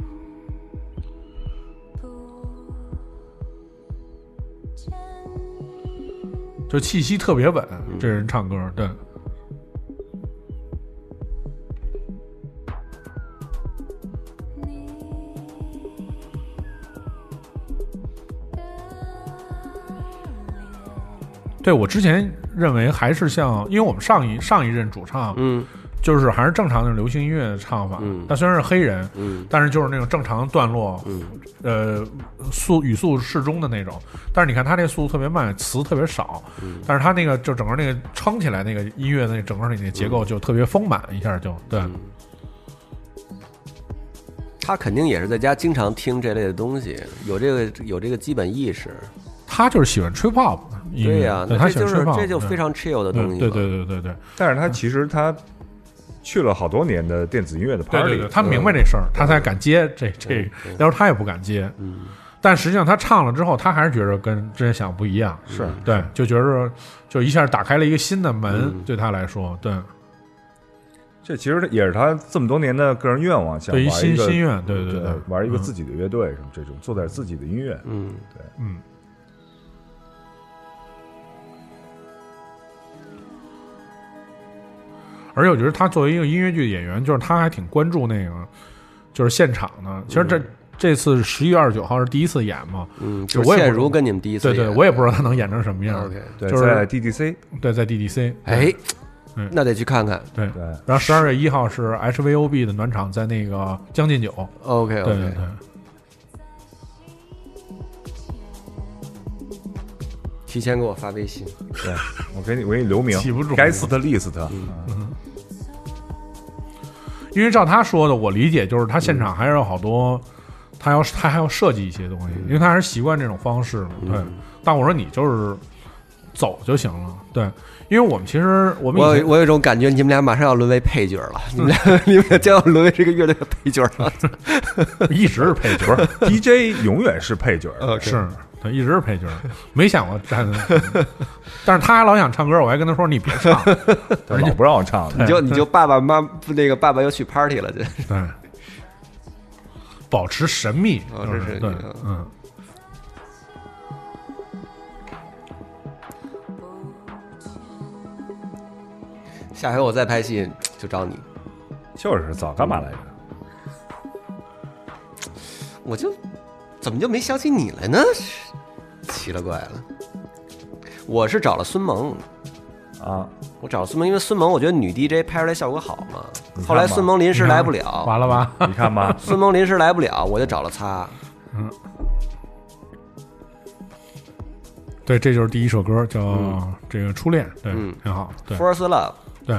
就气息特别稳，这人唱歌，对。对我之前认为还是像，因为我们上一上一任主唱，嗯。就是还是正常的流行音乐的唱法，但虽然是黑人，但是就是那种正常段落，呃，速语速适中的那种。但是你看他那个速度特别慢，词特别少，但是他那个就整个那个撑起来那个音乐那整个那个结构就特别丰满，一下就对。他肯定也是在家经常听这类的东西，有这个有这个基本意识。他就是喜欢吹 pop，对呀，他喜欢吹 pop，这就非常 chill 的东西。对对对对对。但是他其实他去了好多年的电子音乐的 party，他明白这事儿，他才敢接这这，要是他也不敢接。嗯。但实际上他唱了之后，他还是觉得跟之前想不一样。是对，就觉得就一下打开了一个新的门，对他来说，对。这其实也是他这么多年的个人愿望，想玩一新心愿，对对对，玩一个自己的乐队什么这种，做点自己的音乐，嗯，对，嗯。而且我觉得他作为一个音乐剧演员，就是他还挺关注那个，就是现场的。其实这这次十一月二十九号是第一次演嘛，嗯，就我也如跟你们第一次，对对，我也不知道他能演成什么样。OK，就是在 DDC，对，在 DDC，哎。那得去看看，对对。然后十二月一号是 HVOB 的暖场，在那个将进酒。OK OK。对对对。提前给我发微信，对我给你，我给你留名，记不住。该死的 list。嗯。因为照他说的，我理解就是他现场还是有好多，他要他还要设计一些东西，因为他还是习惯这种方式嘛。对。但我说你就是走就行了，对。因为我们其实我们我我有一种感觉，你们俩马上要沦为配角了，你们俩 *laughs* 你们俩将要沦为这个乐队的配角了，*laughs* 一直是配角，*laughs* DJ 永远是配角，是，他一直是配角，没想过站，但是他还老想唱歌，我还跟他说你别唱，*laughs* 人家不让我唱，你就你就爸爸妈那个爸爸又去 party 了，就对，保持神秘，这是对，嗯。下回我再拍戏就找你，就是早干嘛来着？我就怎么就没想起你来呢？奇了怪了，我是找了孙萌啊，我找了孙萌，因为孙萌我觉得女 DJ 拍出来效果好嘛。后来孙萌临时来不了，完了吧？你看吧，*laughs* 孙萌临时来不了，我就找了他。嗯，对，这就是第一首歌，叫这个初恋，对，挺好。对，First Love。对，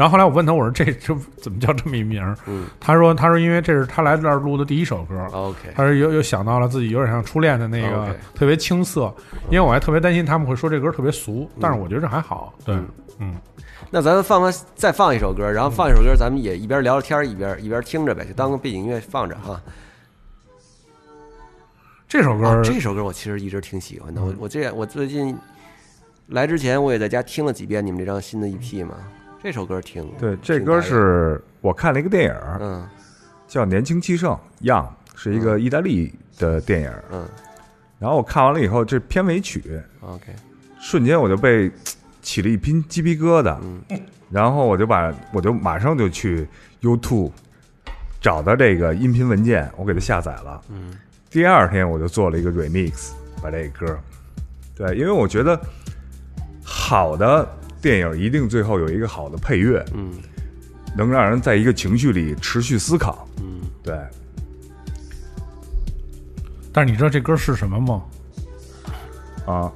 然后后来我问他，我说这这怎么叫这么一名？嗯，他说他说因为这是他来这儿录的第一首歌。OK，他说又又想到了自己有点像初恋的那个特别青涩，因为我还特别担心他们会说这歌特别俗，但是我觉得这还好。对，嗯，那咱们放放再放一首歌，然后放一首歌，咱们也一边聊着天一边一边听着呗，就当个背景音乐放着哈。这首歌，这首歌我其实一直挺喜欢的。我我这我最近来之前我也在家听了几遍你们这张新的 EP 嘛。这首歌听对，这歌是我看了一个电影，嗯，叫《年轻气盛》，Young，是一个意大利的电影，嗯，然后我看完了以后，这片尾曲，OK，瞬间我就被起了一批鸡皮疙瘩，嗯，然后我就把我就马上就去 YouTube 找到这个音频文件，我给它下载了，嗯，第二天我就做了一个 remix，把这个歌，对，因为我觉得好的。电影一定最后有一个好的配乐，嗯，能让人在一个情绪里持续思考，嗯，对。但是你知道这歌是什么吗？啊，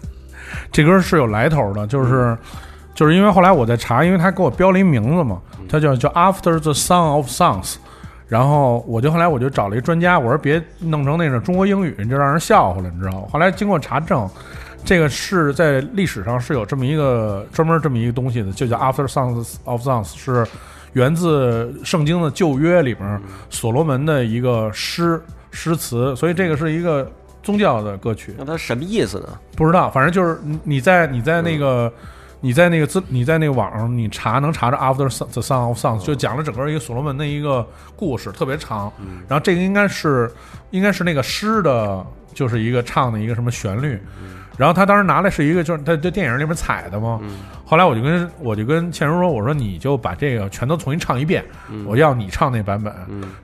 *laughs* 这歌是有来头的，就是就是因为后来我在查，因为他给我标了一名字嘛，他叫叫 After the Song of Songs，然后我就后来我就找了一专家，我说别弄成那种中国英语，就让人笑话了，你知道吗？后来经过查证。这个是在历史上是有这么一个专门这么一个东西的，就叫 After Songs of Songs，是源自圣经的旧约里边所罗门的一个诗诗词，所以这个是一个宗教的歌曲。那它什么意思呢？不知道，反正就是你在你在那个你在那个资你在那个网上你查能查着 After the Song of Songs，就讲了整个一个所罗门的一个故事，特别长。然后这个应该是应该是那个诗的，就是一个唱的一个什么旋律。然后他当时拿来是一个，就是他在电影里面采的嘛。后来我就跟我就跟倩茹说：“我说你就把这个全都重新唱一遍，我要你唱那版本。”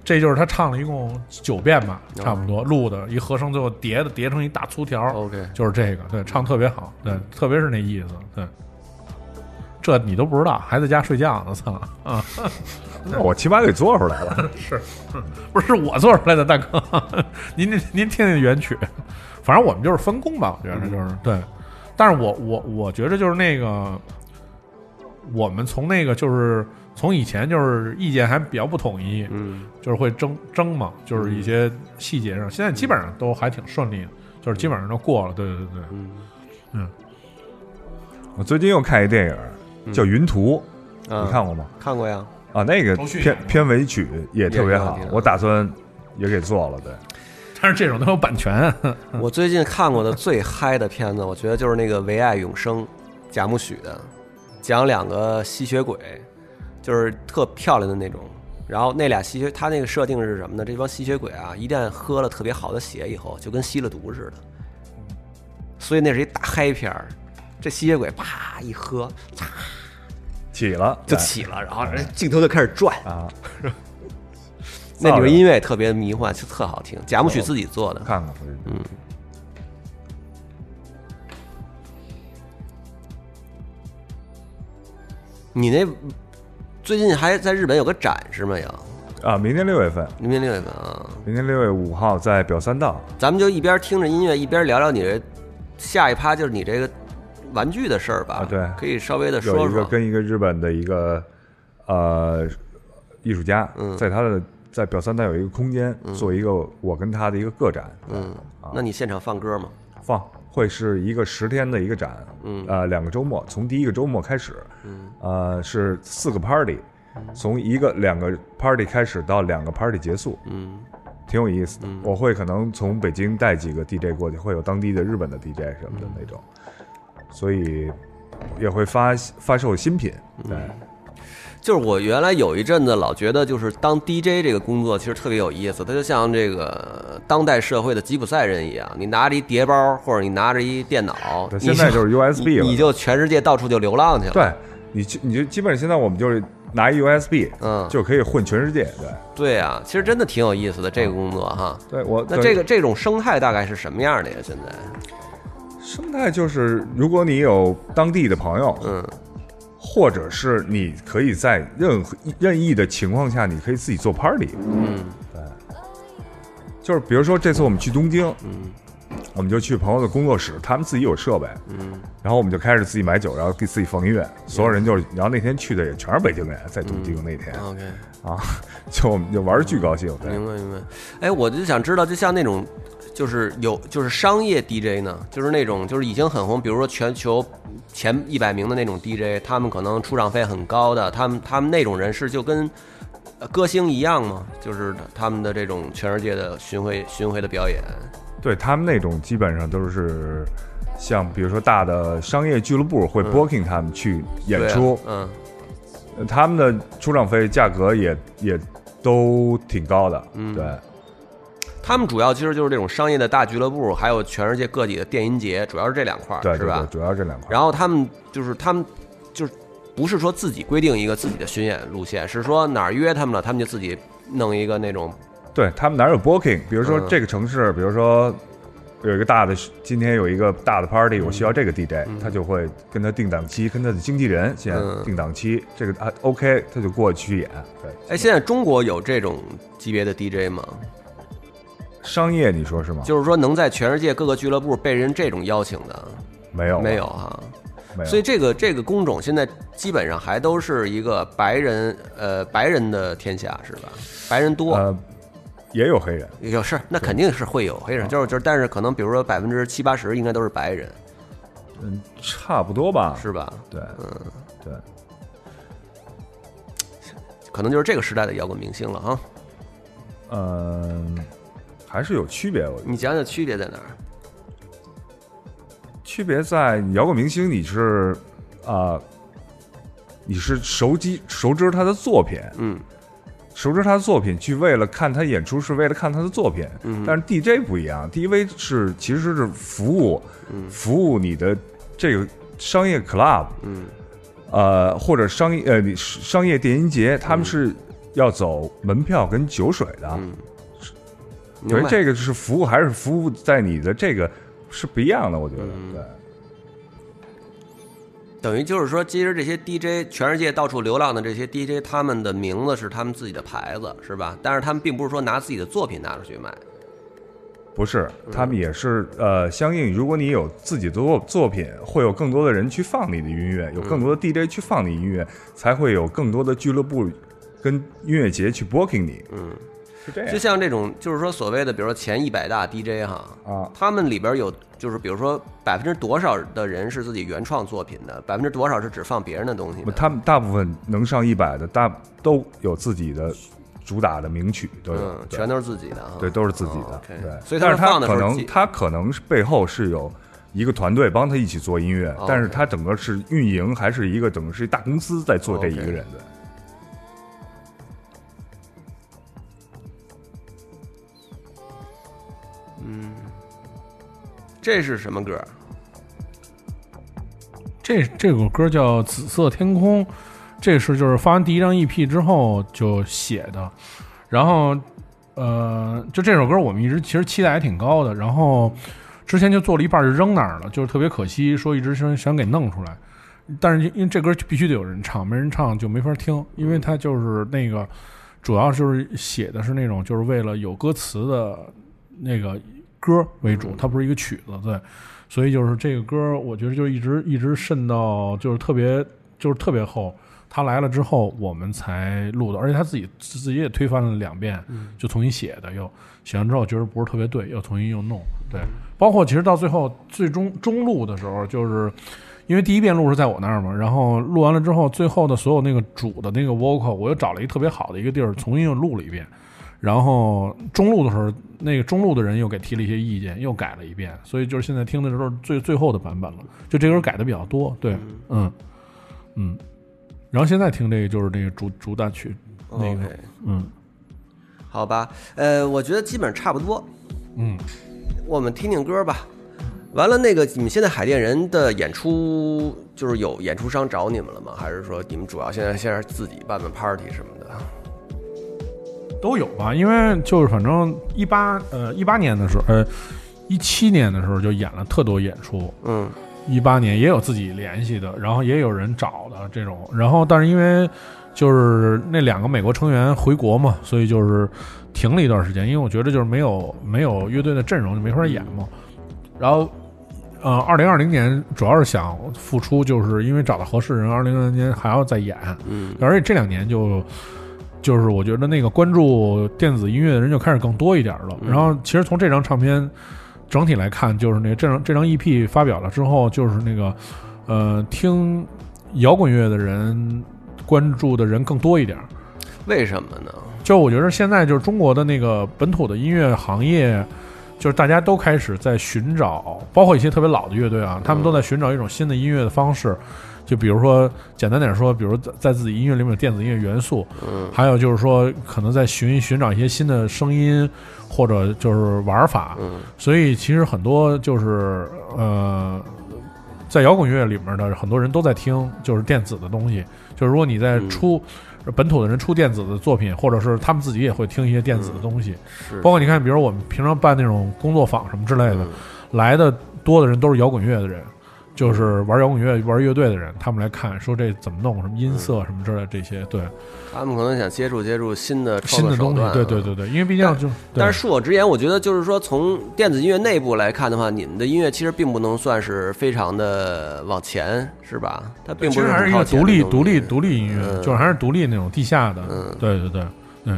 这就是他唱了一共九遍吧，差不多录的一和声，最后叠的叠成一大粗条。OK，就是这个，对，唱特别好，对，特别是那意思，对。这你都不知道，还在家睡觉呢，操啊！*laughs* 我起码给做出来了，*laughs* 是，不是我做出来的，大哥？*laughs* 您您听听原曲。反正我们就是分工吧，我觉得就是对，但是我我我觉得就是那个，我们从那个就是从以前就是意见还比较不统一，嗯就是会争争嘛，就是一些细节上，现在基本上都还挺顺利的，就是基本上都过了。对对对，嗯我最近又看一电影叫《云图》，啊，你看过吗？看过呀？啊，那个片片尾曲也特别好我打算也给做了。对，但是这种都有版权。*laughs* 我最近看过的最嗨的片子，我觉得就是那个《唯爱永生》，贾木许的，讲两个吸血鬼，就是特漂亮的那种。然后那俩吸血，他那个设定是什么呢？这帮吸血鬼啊，一旦喝了特别好的血以后，就跟吸了毒似的。所以那是一大嗨片儿。这吸血鬼啪一喝，嚓起了就起了，然后人镜头就开始转。啊，*laughs* 那里边音乐也特别迷幻，就特好听。贾木许自己做的。看看，嗯，你那最近还在日本有个展是吗？有，啊，明年六月份，明年六月份啊。明年六月五号在表三道，咱们就一边听着音乐，一边聊聊你这下一趴就是你这个玩具的事儿吧。啊对可以稍微的有说说。一个跟一个日本的一个呃艺术家，嗯在他的在表三代有一个空间，做一个我跟他的一个个展，嗯，那你现场放歌吗？放会是一个十天的一个展，嗯。呃，两个周末，从第一个周末开始，嗯，呃，是四个 party，从一个两个 party 开始到两个 party 结束，嗯。挺有意思的。我会可能从北京带几个 DJ 过去，会有当地的日本的 DJ 什么的那种，所以也会发发售新品，对，就是我原来有一阵子老觉得，就是当 DJ 这个工作其实特别有意思，它就像这个当代社会的吉普赛人一样，你拿着一碟包或者你拿着一电脑，对现在就是 USB 了你你就全世界到处就流浪去了。，对，你就你就基本上现在我们就是拿一 USB，嗯就可以混全世界，对，对啊，其实真的挺有意思的这个工作哈。对我那这个这种生态大概是什么样的呀？现在，生态就是，如果你有当地的朋友，嗯或者是你可以在任何任意的情况下，你可以自己做 party。嗯。对就是比如说这次我们去东京，嗯。我们就去朋友的工作室，他们自己有设备，嗯。然后我们就开始自己买酒，然后给自己放音乐，所有人就是，然后那天去的也全是北京人，在东京那天、，OK，啊，*laughs* 就我们就玩的巨高兴，对，明白明白。哎，我就想知道，就像那种，就是有就是商业 DJ 呢，就是那种就是已经很红，比如说全球前一百名的那种 DJ，他们可能出场费很高的，他们他们那种人是就跟呃歌星一样吗？就是他们的这种全世界的巡回巡回的表演。对他们那种基本上都是像比如说大的商业俱乐部会 booking 他们去演出，嗯呃他们的出场费价格也也都挺高的，嗯对。他们主要其实就是这种商业的大俱乐部，还有全世界各地的电音节，主要是这两块儿，对，是吧？主要是这两块。然后他们就是他们就是不是说自己规定一个自己的巡演路线，是说哪儿约他们了，他们就自己弄一个那种对他们哪有 booking？比如说嗯这个城市，比如说有一个大的，今天有一个大的 party，我嗯需要这个 DJ，他就会跟他定档期，跟他的经纪人先嗯定档期，这个啊 OK，他就过去演。对，哎，现在中国有这种级别的 DJ 吗？商业你说是吗？就是说能在全世界各个俱乐部被人这种邀请的，没有没有哈。没有，所以这个这个工种现在基本上还都是一个白人呃白人的天下是吧？白人多，呃也有黑人，有是那肯定是会有黑人，就是就是，但是可能比如说百分之七八十应该都是白人，嗯，差不多吧。是吧？对，嗯对，可能就是这个时代的摇滚明星了哈。嗯，还是有区别。我觉得你讲讲区别在哪儿？区别在你摇滚明星，你是啊、你是熟知熟知他的作品，嗯熟知他的作品，去为了看他演出是为了看他的作品。嗯但是 DJ 不一样，DJ 是其实是服务，服务你的这个商业 club，嗯呃，或者商业呃商业电音节，他们是要走门票跟酒水的。明白。为这个是服务，还是服务在你的这个是不一样的，我觉得。嗯对，等于就是说，其实这些 DJ 全世界到处流浪的这些 DJ，他们的名字是他们自己的牌子，是吧？但是他们并不是说拿自己的作品拿出去卖。不是，他们也是呃，相应，如果你有自己的作作品，会有更多的人去放你的音乐，有更多的 DJ 去放你音乐，才会有更多的俱乐部跟音乐节去 booking 你。嗯，是这样。就像这种，就是说所谓的，比如说前一百大 DJ 哈，啊，他们里边有，就是比如说百分之多少的人是自己原创作品的，百分之多少是只放别人的东西的。他们大部分能上一百的，大都有自己的主打的名曲，都有，嗯，对全都是自己的哈。对，都是自己的对。所以他们但是他可能他可能是背后是有一个团队帮他一起做音乐哦，但是他整个是运营还是一个整个是一大公司在做这一个人的。这是什么歌？这这首歌叫《紫色天空》，这是就是发完第一张 EP 之后就写的，然后呃，就这首歌我们一直其实期待还挺高的，然后之前就做了一半就扔那儿了，就是特别可惜，说一直想想给弄出来，但是因为这歌必须得有人唱，没人唱就没法听，因为它就是那个主要就是写的是那种就是为了有歌词的那个歌为主，它不是一个曲子，对。所以就是这个歌，我觉得就一直一直渗到就是特别就是特别厚。他来了之后，我们才录的，而且他自己自己也推翻了两遍，就重新写的，又写完之后觉得不是特别对，又重新又弄。对，包括其实到最后最终中录的时候，就是因为第一遍录是在我那儿嘛，然后录完了之后，最后的所有那个主的那个 vocal，我又找了一个特别好的一个地儿，重新又录了一遍。然后中路的时候，那个中路的人又给提了一些意见，又改了一遍，所以就是现在听的时候最最后的版本了。就这歌改的比较多，对，嗯嗯。然后现在听这个就是那个主主打曲，那个嗯好吧，呃，我觉得基本上差不多，嗯，我们听听歌吧。完了，那个你们现在海淀人的演出，就是有演出商找你们了吗？还是说你们主要现在现在自己办办 party 什么的？都有吧。因为就是反正一八呃一八年的时候，呃一七年的时候就演了特多演出，嗯一八年也有自己联系的，然后也有人找的这种，然后但是因为就是那两个美国成员回国嘛，所以就是停了一段时间，因为我觉得就是没有没有乐队的阵容就没法演嘛。然后呃，二零二零年主要是想复出，就是因为找到合适人，二零二零年还要再演，嗯而且这两年就就是我觉得那个关注电子音乐的人就开始更多一点了。嗯然后其实从这张唱片整体来看，就是那这张这张 EP 发表了之后，就是那个呃听摇滚乐的人关注的人更多一点。为什么呢？就我觉得现在就是中国的那个本土的音乐行业，就是大家都开始在寻找，包括一些特别老的乐队啊，他们都在寻找一种新的音乐的方式。就比如说，简单点说，比如在在自己音乐里面有电子音乐元素，嗯还有就是说，可能在寻寻找一些新的声音或者就是玩法。嗯所以其实很多就是呃，在摇滚乐里面的很多人都在听就是电子的东西。就是如果你在嗯出、本土的人出电子的作品，或者是他们自己也会听一些电子的东西，是包括你看，比如我们平常办那种工作坊什么之类的，嗯来的多的人都是摇滚乐的人。就是玩摇滚乐、玩乐队的人，他们来看说这怎么弄，什么音色什么之类这些，对他们可能想接触接触新的创新的东西对对对对，因为毕竟就但是恕我直言，我觉得就是说，从电子音乐内部来看的话，你们的音乐其实并不能算是非常的往前，是吧？它并不是还是一个独立、独立、独立音乐，嗯就是还是独立那种地下的。嗯对对对，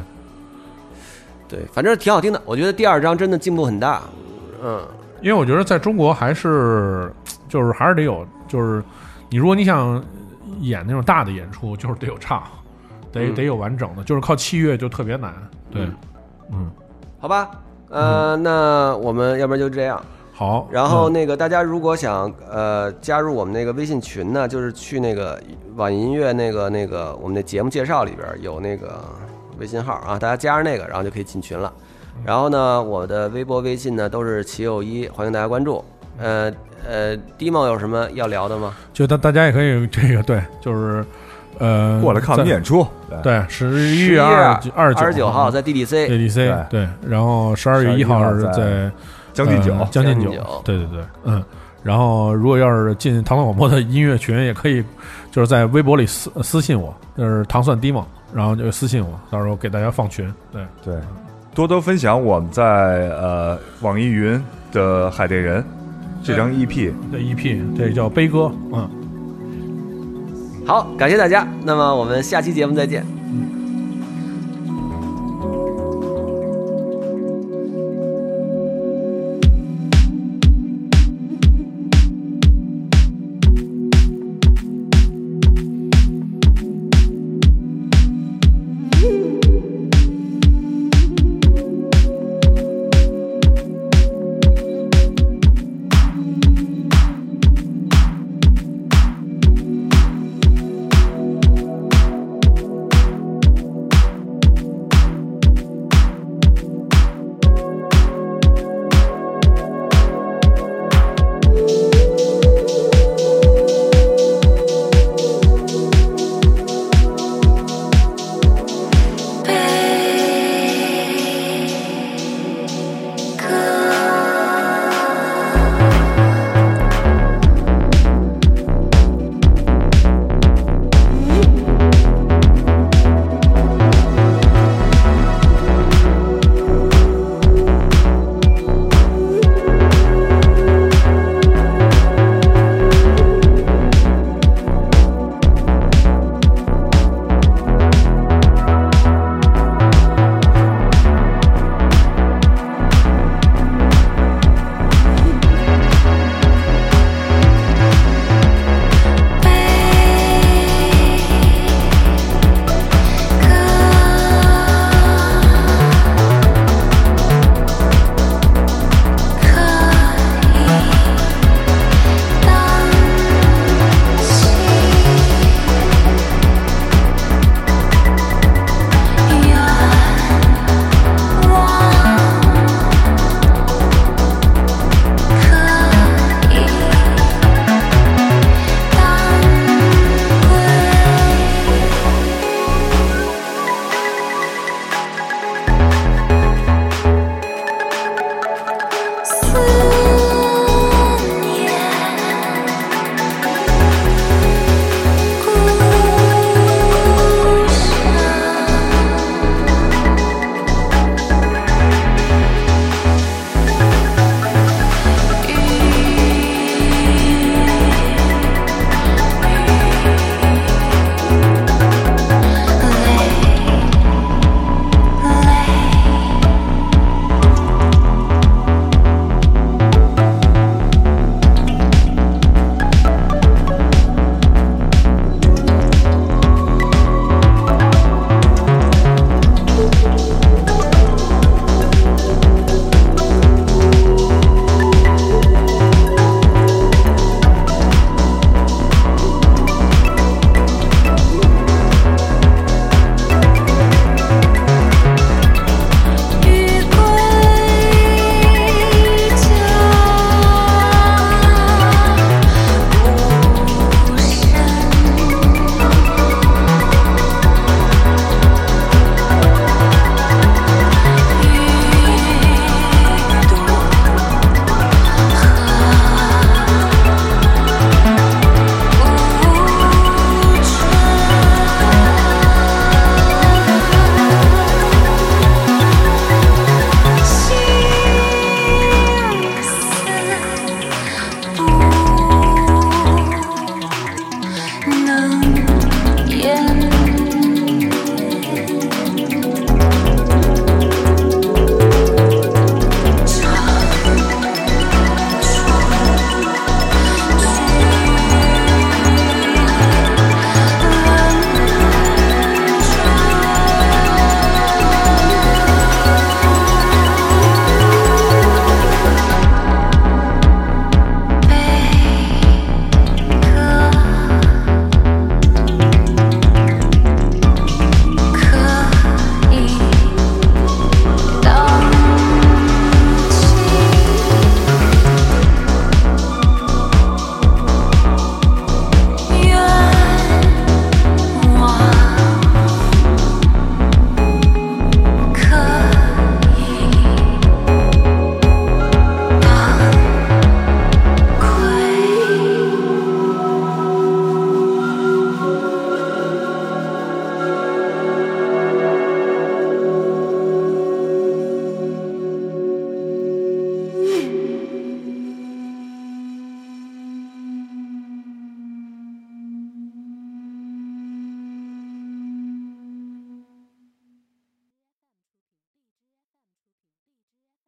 对，反正挺好听的。我觉得第二张真的进步很大。嗯因为我觉得在中国还是就是还是得有，就是你如果你想演那种大的演出，就是得有唱，得、嗯得有完整的，就是靠器乐就特别难。对，嗯嗯，好吧，呃，那我们要不然就这样。好。然后嗯那个大家如果想呃加入我们那个微信群呢，就是去那个网易音乐那个那个我们的节目介绍里边有那个微信号啊，大家加上那个，然后就可以进群了。然后呢，我的微博、微信呢都是齐友一，欢迎大家关注。呃呃，迪梦有什么要聊的吗？就大大家也可以这个对，就是呃过来看我们演出，对对，十一11月二二二十九号在在 DDC，ADC 对，然后十二月一号是在将进酒呃将进酒将进酒，对对对，嗯。然后，如果要是进糖蒜广播的音乐群，也可以就是在微博里私私信我，就是糖蒜 d 梦，然后就私信我，到时候给大家放群。对，对，多多分享我们在呃网易云的《海淀人》这张 EP 的 EP，这叫悲歌，嗯。好，感谢大家，那么我们下期节目再见。